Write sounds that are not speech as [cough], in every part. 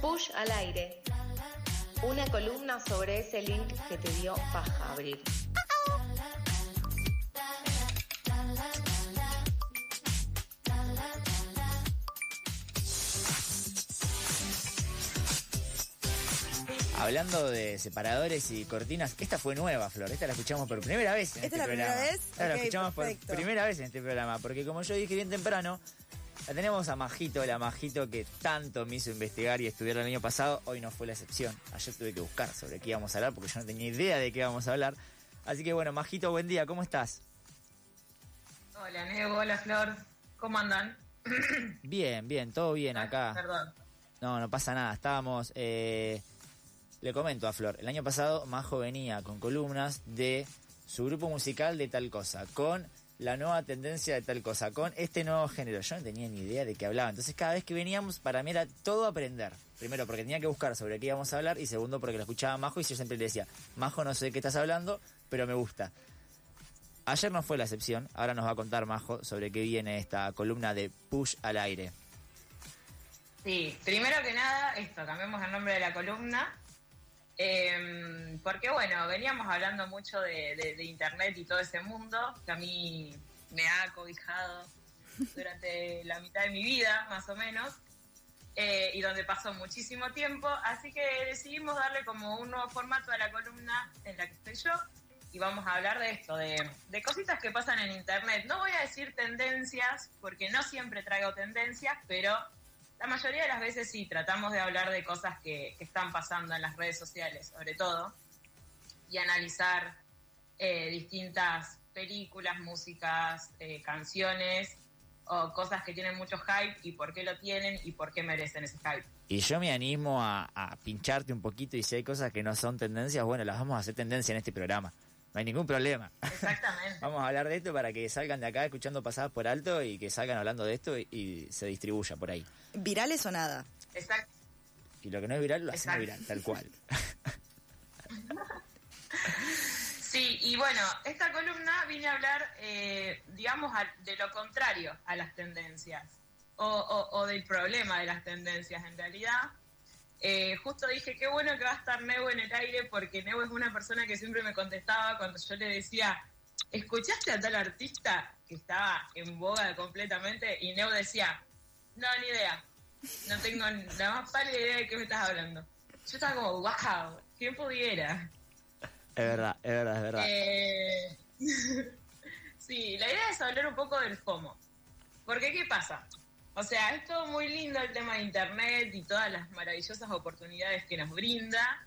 Push al aire. Una columna sobre ese link que te dio paja abrir. Hablando de separadores y cortinas, esta fue nueva, Flor. Esta la escuchamos por primera vez en ¿Esta este es la programa. primera vez? Esta la escuchamos perfecto. por primera vez en este programa, porque como yo dije bien temprano, la tenemos a Majito, la Majito que tanto me hizo investigar y estudiar el año pasado. Hoy no fue la excepción. Ayer tuve que buscar sobre qué íbamos a hablar porque yo no tenía idea de qué íbamos a hablar. Así que bueno, Majito, buen día, ¿cómo estás? Hola, Nego, hola, Flor. ¿Cómo andan? [clears throat] Bien, bien, todo bien acá. Perdón. No, no pasa nada. Estábamos. eh, le comento a Flor. El año pasado Majo venía con columnas de su grupo musical de tal cosa, con la nueva tendencia de tal cosa, con este nuevo género. Yo no tenía ni idea de qué hablaba. Entonces, cada vez que veníamos, para mí era todo aprender. Primero, porque tenía que buscar sobre qué íbamos a hablar. Y segundo, porque lo escuchaba Majo y yo siempre le decía, Majo, no sé de qué estás hablando, pero me gusta. Ayer no fue la excepción. Ahora nos va a contar Majo sobre qué viene esta columna de Push al aire. Sí, primero que nada, esto, cambiamos el nombre de la columna. Porque bueno, veníamos hablando mucho de internet y todo ese mundo que a mí me ha cobijado durante la mitad de mi vida, más o menos, eh, y donde pasó muchísimo tiempo. Así que decidimos darle como un nuevo formato a la columna en la que estoy yo. Y vamos a hablar de esto, de, de cositas que pasan en internet. No voy a decir tendencias, porque no siempre traigo tendencias, pero la mayoría de las veces sí, tratamos de hablar de cosas que, que están pasando en las redes sociales, sobre todo, y analizar eh, distintas películas, músicas, eh, canciones o cosas que tienen mucho hype y por qué lo tienen y por qué merecen ese hype. Y yo me animo a, a pincharte un poquito y si hay cosas que no son tendencias, bueno, las vamos a hacer tendencia en este programa. No hay ningún problema. Exactamente. [laughs] Vamos a hablar de esto para que salgan de acá escuchando pasadas por alto y que salgan hablando de esto y, y se distribuya por ahí. ¿Virales o nada? Exacto. Y lo que no es viral lo hacemos Exacto. viral, tal cual. [laughs] Sí, y bueno, esta columna vine a hablar, eh, digamos, de lo contrario a las tendencias, o, o- o del problema de las tendencias en realidad. Eh, justo dije, qué bueno que va a estar Neu en el aire, porque Neu es una persona que siempre me contestaba cuando yo le decía, ¿escuchaste a tal artista que estaba en boga completamente? Y Neu decía, no, ni idea, no tengo la más pálida idea de qué me estás hablando. Yo estaba como, wow, ¿quién pudiera? Es verdad, es verdad, es verdad. Eh, [laughs] sí, la idea es hablar un poco del FOMO. Porque, ¿qué pasa? O sea, es todo muy lindo el tema de Internet y todas las maravillosas oportunidades que nos brinda,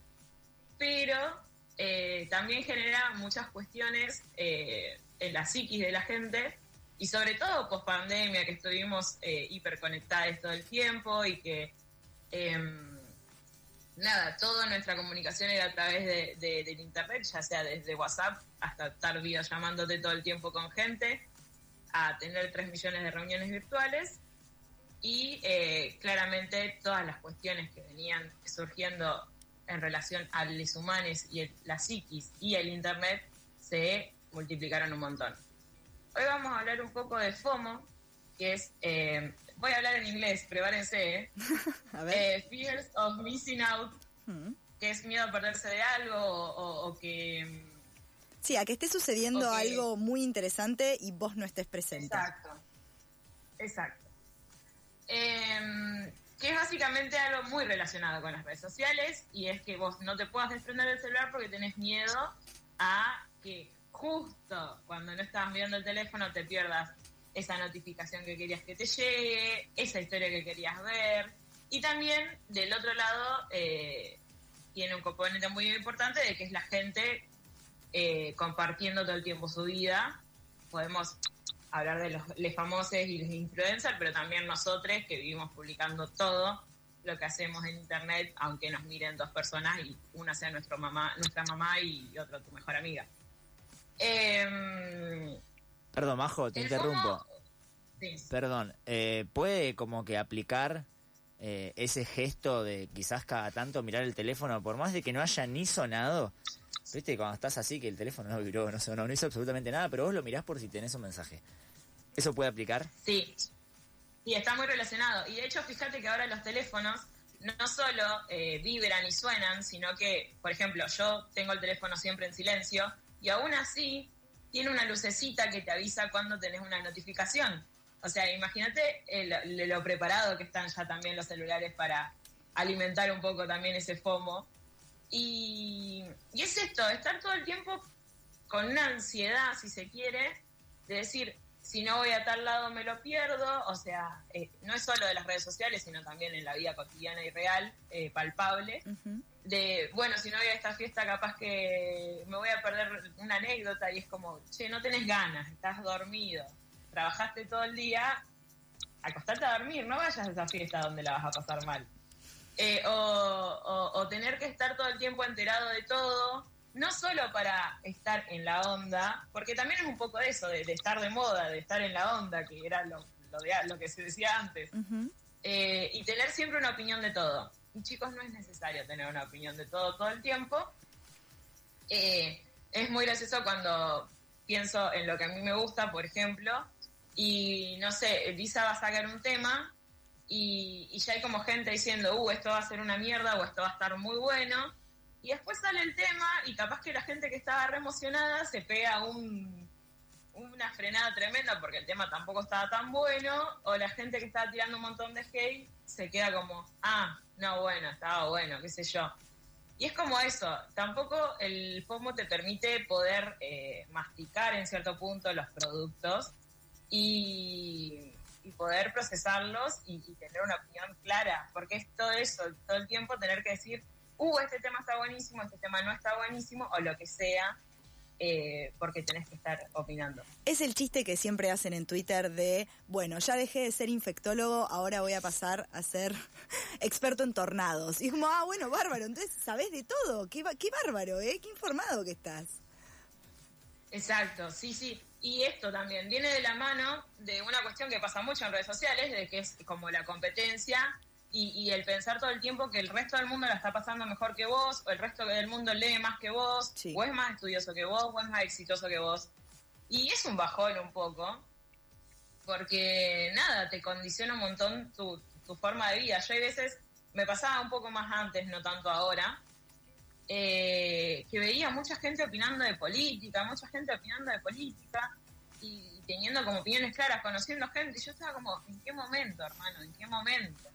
pero eh, también genera muchas cuestiones eh, en la psiquis de la gente y sobre todo post pandemia que estuvimos hiperconectados todo el tiempo y que em, nada, toda nuestra comunicación era a través de, de- del internet, ya sea desde WhatsApp hasta estar videollamándote todo el tiempo con gente, a tener 3 millones de reuniones virtuales y eh, claramente todas las cuestiones que venían surgiendo en relación a los humanos y el- la psiquis y el internet se multiplicaron un montón. Hoy vamos a hablar un poco de FOMO, que es, eh, voy a hablar en inglés, prepárense, ¿eh? [laughs] A ver. Eh, fears of missing out, Mm. que es miedo a perderse de algo o, que... mm, Sí, a que esté sucediendo algo muy interesante y vos no estés presente. Exacto. Exacto. Em, que es básicamente algo muy relacionado con las redes sociales y es que vos no te puedas desprender del celular porque tenés miedo a que justo cuando no estabas viendo el teléfono te pierdas esa notificación que querías que te llegue, esa historia que querías ver. Y también del otro lado eh, tiene un componente muy importante de que es la gente eh, compartiendo todo el tiempo su vida. Podemos hablar de los famosos y los influencers, pero también nosotros que vivimos publicando todo lo que hacemos en internet, aunque nos miren dos personas y una sea nuestra mamá, nuestra mamá y otra tu mejor amiga. Em, Perdón, Majo, te interrumpo. Sí. Perdón, eh, ¿puede como que aplicar eh, ese gesto de quizás cada tanto mirar el teléfono, por más de que no haya ni sonado? ¿Viste? Cuando estás así, que el teléfono no vibró, no sonó, no hizo absolutamente nada, pero vos lo mirás por si tenés un mensaje. ¿Eso puede aplicar? Sí, Y está muy relacionado. Y de hecho, fíjate que ahora los teléfonos no solo eh, vibran y suenan, sino que, por ejemplo, yo tengo el teléfono siempre en silencio y aún así tiene una lucecita que te avisa cuando tenés una notificación. O sea, imagínate lo preparado que están ya también los celulares para alimentar un poco también ese FOMO. Y, y es esto, estar todo el tiempo con una ansiedad, si se quiere, de decir, si no voy a tal lado me lo pierdo, o sea, eh, no es solo de las redes sociales, sino también en la vida cotidiana y real, eh, palpable, de, bueno, si no voy a esta fiesta capaz que me voy a perder una anécdota y es como, che, no tenés ganas, estás dormido, trabajaste todo el día, acostarte a dormir, no vayas a esa fiesta donde la vas a pasar mal. Eh, o, o tener que estar todo el tiempo enterado de todo, no solo para estar en la onda, porque también es un poco de eso, de, estar de moda, de estar en la onda, que era lo, lo, que se decía antes, eh, y tener siempre una opinión de todo. Y chicos, no es necesario tener una opinión de todo todo el tiempo. Eh, es muy gracioso cuando pienso en lo que a mí me gusta, por ejemplo, y no sé, Lisa va a sacar un tema y, y ya hay como gente diciendo, uh, esto va a ser una mierda o esto va a estar muy bueno y después sale el tema y capaz que la gente que estaba re emocionada se pega un, una frenada tremenda porque el tema tampoco estaba tan bueno, o la gente que estaba tirando un montón de hate se queda como, ah, no, bueno, estaba bueno, qué sé yo. Y es como eso, tampoco el FOMO te permite poder eh, masticar en cierto punto los productos y, poder procesarlos y, y, tener una opinión clara, porque es todo eso, todo el tiempo tener que decir, uh, este tema está buenísimo, este tema no está buenísimo, o lo que sea, eh, porque tenés que estar opinando. Es el chiste que siempre hacen en Twitter de, bueno, ya dejé de ser infectólogo, ahora voy a pasar a ser [laughs] experto en tornados. Y es como, ah, bueno, bárbaro, entonces sabés de todo, qué, qué bárbaro, ¿eh? Qué informado que estás. Exacto, sí, sí. Y esto también viene de la mano de una cuestión que pasa mucho en redes sociales, de que es como la competencia y, el pensar todo el tiempo que el resto del mundo la está pasando mejor que vos, o el resto del mundo lee más que vos, o es más estudioso que vos, o es más exitoso que vos. Y es un bajón un poco, porque nada, te condiciona un montón tu, forma de vida. Yo hay veces, me pasaba un poco más antes, no tanto ahora, eh, que veía mucha gente opinando de política, mucha gente opinando de política, y teniendo como opiniones claras, conociendo gente, y yo estaba como, ¿en qué momento, hermano? ¿En qué momento?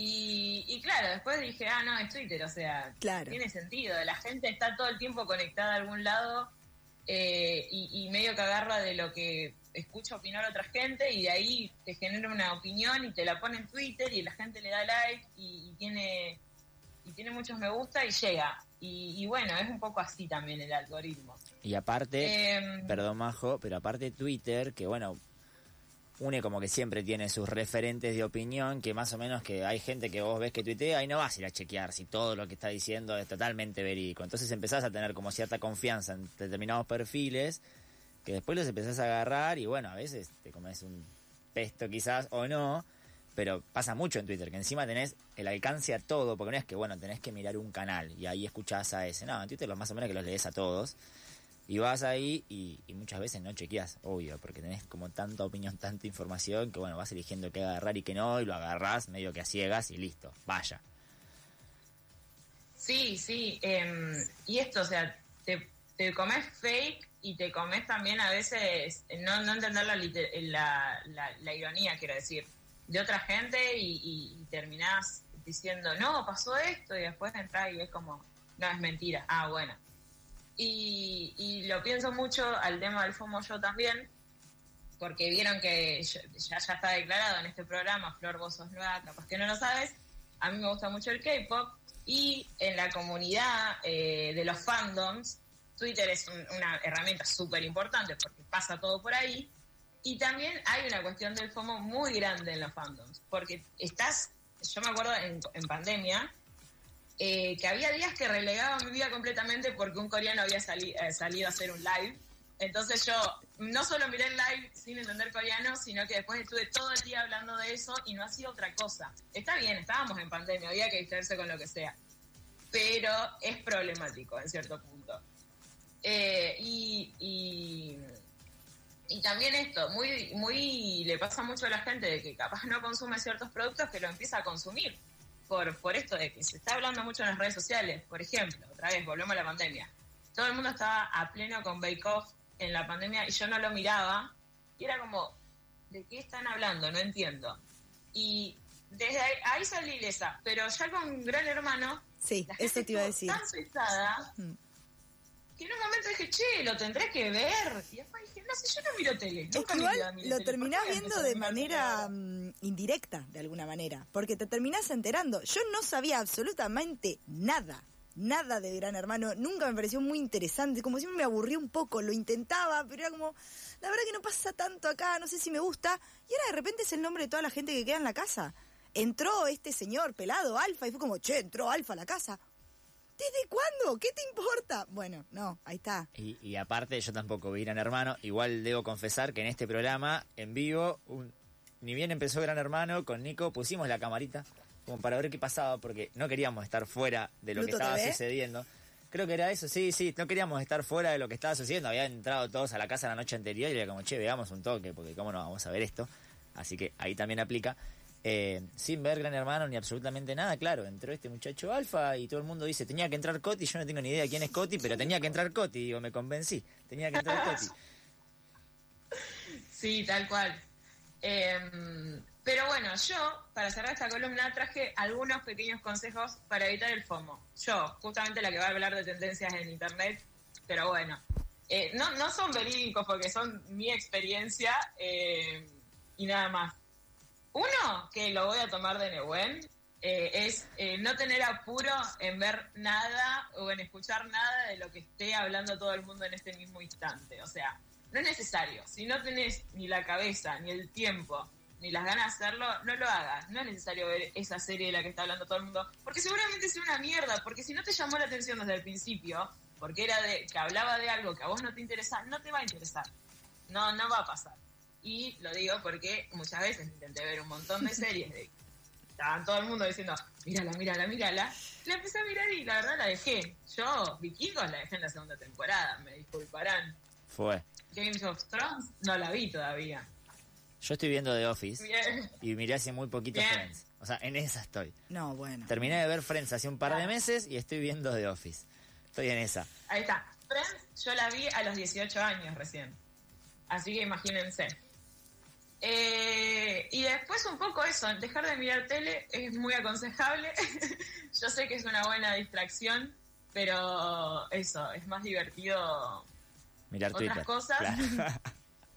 Y, claro, después dije, ah, no, es Twitter, o sea, tiene sentido. La gente está todo el tiempo conectada a algún lado eh, y, medio que agarra de lo que escucha opinar otra gente y de ahí te genera una opinión y te la pone en Twitter y la gente le da like y, tiene y tiene muchos me gusta y llega. Y, bueno, es un poco así también el algoritmo. Y aparte, em, perdón Majo, pero aparte Twitter, que bueno, une como que siempre tiene sus referentes de opinión, que más o menos que hay gente que vos ves que tuitea y no vas a ir a chequear si todo lo que está diciendo es totalmente verídico. Entonces empezás a tener como cierta confianza en determinados perfiles que después los empezás a agarrar y bueno, a veces te comes un pesto quizás o no, pero pasa mucho en Twitter, que encima tenés el alcance a todo, porque no es que, bueno, tenés que mirar un canal y ahí escuchás a ese. No, en Twitter lo más o menos que los lees a todos. Y vas ahí y, muchas veces no chequeas, obvio, porque tenés como tanta opinión, tanta información que bueno, vas eligiendo qué agarrar y qué no, y lo agarrás medio que a ciegas y listo, vaya. Sí, sí, em, y esto, o sea, te, te, comes fake y te comes también a veces, no, entender la, la, ironía, quiero decir, de otra gente y, y, terminás diciendo, no, pasó esto, y después entras y ves como, no, es mentira, ah, bueno y, lo pienso mucho al tema del FOMO yo también, porque vieron que ya, ya está declarado en este programa, Flor, vos sos nueva, capaz que no lo sabes, a mí me gusta mucho el K-Pop y en la comunidad eh, de los fandoms, Twitter es una herramienta súper importante porque pasa todo por ahí. Y también hay una cuestión del FOMO muy grande en los fandoms, porque estás, yo me acuerdo en, en pandemia, eh, que había días que relegaba mi vida completamente porque un coreano había eh, salido a hacer un live. Entonces yo no solo miré el live sin entender coreano, sino que después estuve todo el día hablando de eso y no hacía otra cosa. Está bien, estábamos en pandemia, había que distraerse con lo que sea, pero es problemático en cierto punto. Eh, y, Y también esto, muy, muy le pasa mucho a la gente de que capaz no consume ciertos productos que lo empieza a consumir por, por esto de que se está hablando mucho en las redes sociales. Por ejemplo, otra vez, volvemos a la pandemia. Todo el mundo estaba a pleno con Bake Off en la pandemia y yo no lo miraba y era como, ¿de qué están hablando? No entiendo. Y desde ahí, ahí salí ilesa, pero ya con Gran Hermano, Sí, la gente eso te iba a decir. tan suizada Mm. Que en un momento dije, che, lo tendré que ver. Y después dije, no sé, yo no miro tele. Es nunca que miré igual lo tele, terminás ¿por qué viendo de manera mm, indirecta, de alguna manera, porque te terminás enterando. Yo no sabía absolutamente nada, nada de Gran Hermano, nunca me pareció muy interesante, como siempre me aburría un poco, lo intentaba, pero era como, la verdad que no pasa tanto acá, no sé si me gusta, y ahora de repente es el nombre de toda la gente que queda en la casa. Entró este señor pelado, Alfa, y fue como, che, entró Alfa a la casa. ¿Desde cuándo? ¿Qué te importa? Bueno, no, ahí está. Y, y aparte, yo tampoco vi Gran Hermano. Igual debo confesar que en este programa, en vivo, un- ni bien empezó Gran Hermano, con Nico pusimos la camarita como para ver qué pasaba, porque no queríamos estar fuera de lo que ¿Pluto estaba TV? sucediendo. Creo que era eso, sí, sí, no queríamos estar fuera de lo que estaba sucediendo. Habían entrado todos a la casa la noche anterior y era como, che, veamos un toque, porque cómo no vamos a ver esto. Así que ahí también aplica. Eh, sin ver Gran Hermano ni absolutamente nada, claro, entró este muchacho Alfa y todo el mundo dice, tenía que entrar Coti, yo no tengo ni idea quién es Coti, pero tenía que entrar Coti, digo, me convencí, tenía que entrar Coti. Sí, tal cual. Em, pero bueno, yo, para cerrar esta columna, traje algunos pequeños consejos para evitar el FOMO. Yo, justamente la que va a hablar de tendencias en Internet, pero bueno, eh, no, no son verídicos porque son mi experiencia eh, y nada más. Uno, que lo voy a tomar de Nehuen, eh, es eh, no tener apuro en ver nada o en escuchar nada de lo que esté hablando todo el mundo en este mismo instante. O sea, no es necesario. Si no tenés ni la cabeza, ni el tiempo, ni las ganas de hacerlo, no lo hagas. No es necesario ver esa serie de la que está hablando todo el mundo, porque seguramente sea una mierda, porque si no te llamó la atención desde el principio, porque era de que hablaba de algo que a vos no te interesa, no te va a interesar. No, no va a pasar. Y lo digo porque muchas veces intenté ver un montón de series de estaban todo el mundo diciendo, mírala, mírala, mírala. La empecé a mirar y la verdad la dejé. Yo, Vikingos, la dejé en la segunda temporada, me disculparán. Fue. Games of Thrones no la vi todavía. Yo estoy viendo The Office Bien. y miré hace muy poquito Bien. Friends. O sea, en esa estoy. No, bueno. Terminé de ver Friends hace un par de meses y estoy viendo The Office. Estoy en esa. Ahí está. Friends, yo la vi a los 18 años recién. Así que imagínense. Eh, y después un poco eso, dejar de mirar tele es muy aconsejable. [laughs] yo sé que es una buena distracción, pero eso, es más divertido Mirar Otras Twitter. cosas. Claro. [laughs]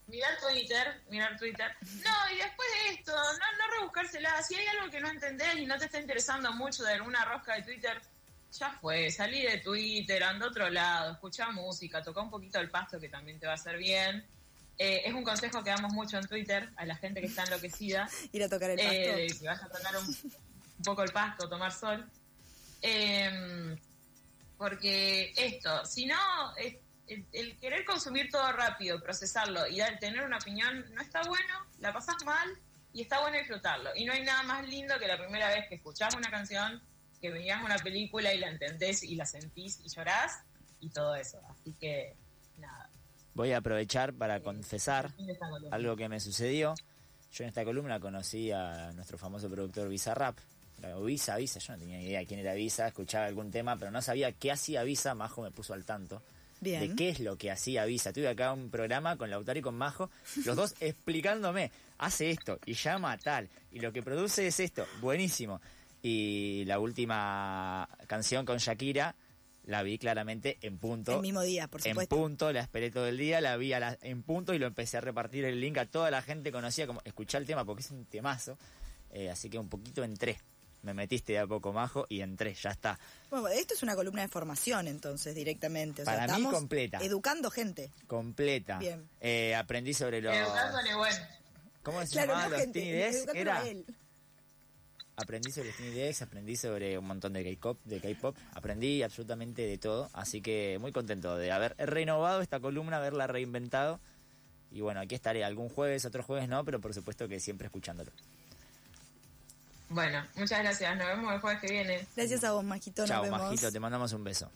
mirar Twitter, mirar Twitter. No, y después de esto, no, no rebuscársela. Si hay algo que no entendés y no te está interesando mucho de alguna rosca de Twitter, ya fue, salí de Twitter, anda a otro lado, escucha música, toca un poquito el pasto que también te va a hacer bien. Eh, es un consejo que damos mucho en Twitter a la gente que está enloquecida, [laughs] Ir a tocar el pasto. eh, que vas a tocar un, un poco el pasto, tomar sol. Eh, porque esto, si no, es- el, el querer consumir todo rápido, procesarlo y dar- tener una opinión no está bueno, la pasas mal y está bueno disfrutarlo. Y no hay nada más lindo que la primera vez que escuchás una canción, que veías una película y la entendés y la sentís y llorás y todo eso. Así que. Voy a aprovechar para confesar esta columna. algo que me sucedió. Yo en esta columna conocí a nuestro famoso productor Visa Rap. O Visa, Visa, yo no tenía ni idea quién era Visa, escuchaba algún tema, pero no sabía qué hacía Visa. Majo me puso al tanto Bien. de qué es lo que hacía Visa. Tuve acá un programa con Lautaro y con Majo, los dos [laughs] explicándome, hace esto y llama a tal, y lo que produce es esto, buenísimo. Y la última canción con Shakira la vi claramente en punto. El mismo día, por En supuesto. punto, la esperé todo el día, la vi a la- en punto y lo empecé a repartir el link a toda la gente conocía como escuchar el tema porque es un temazo. Eh, así que un poquito entré. Me metiste de a poco majo y entré, ya está. Bueno, esto es una columna de formación, entonces, directamente. O sea, Para mí, estamos completa. educando gente. Completa. Bien. Eh, aprendí sobre los. Educando bueno. ¿Cómo se Claro, llamaban no los gente, Era. a él. Aprendí sobre Tiny Desk, aprendí sobre un montón de K-pop, de K-pop, aprendí absolutamente de todo, así que muy contento de haber renovado esta columna, haberla reinventado. Y bueno, aquí estaré algún jueves, otro jueves no, pero por supuesto que siempre escuchándolo. Bueno, muchas gracias. Nos vemos el jueves que viene. Gracias a vos, Majito. Nos Chao, vemos. Majito, te mandamos un beso.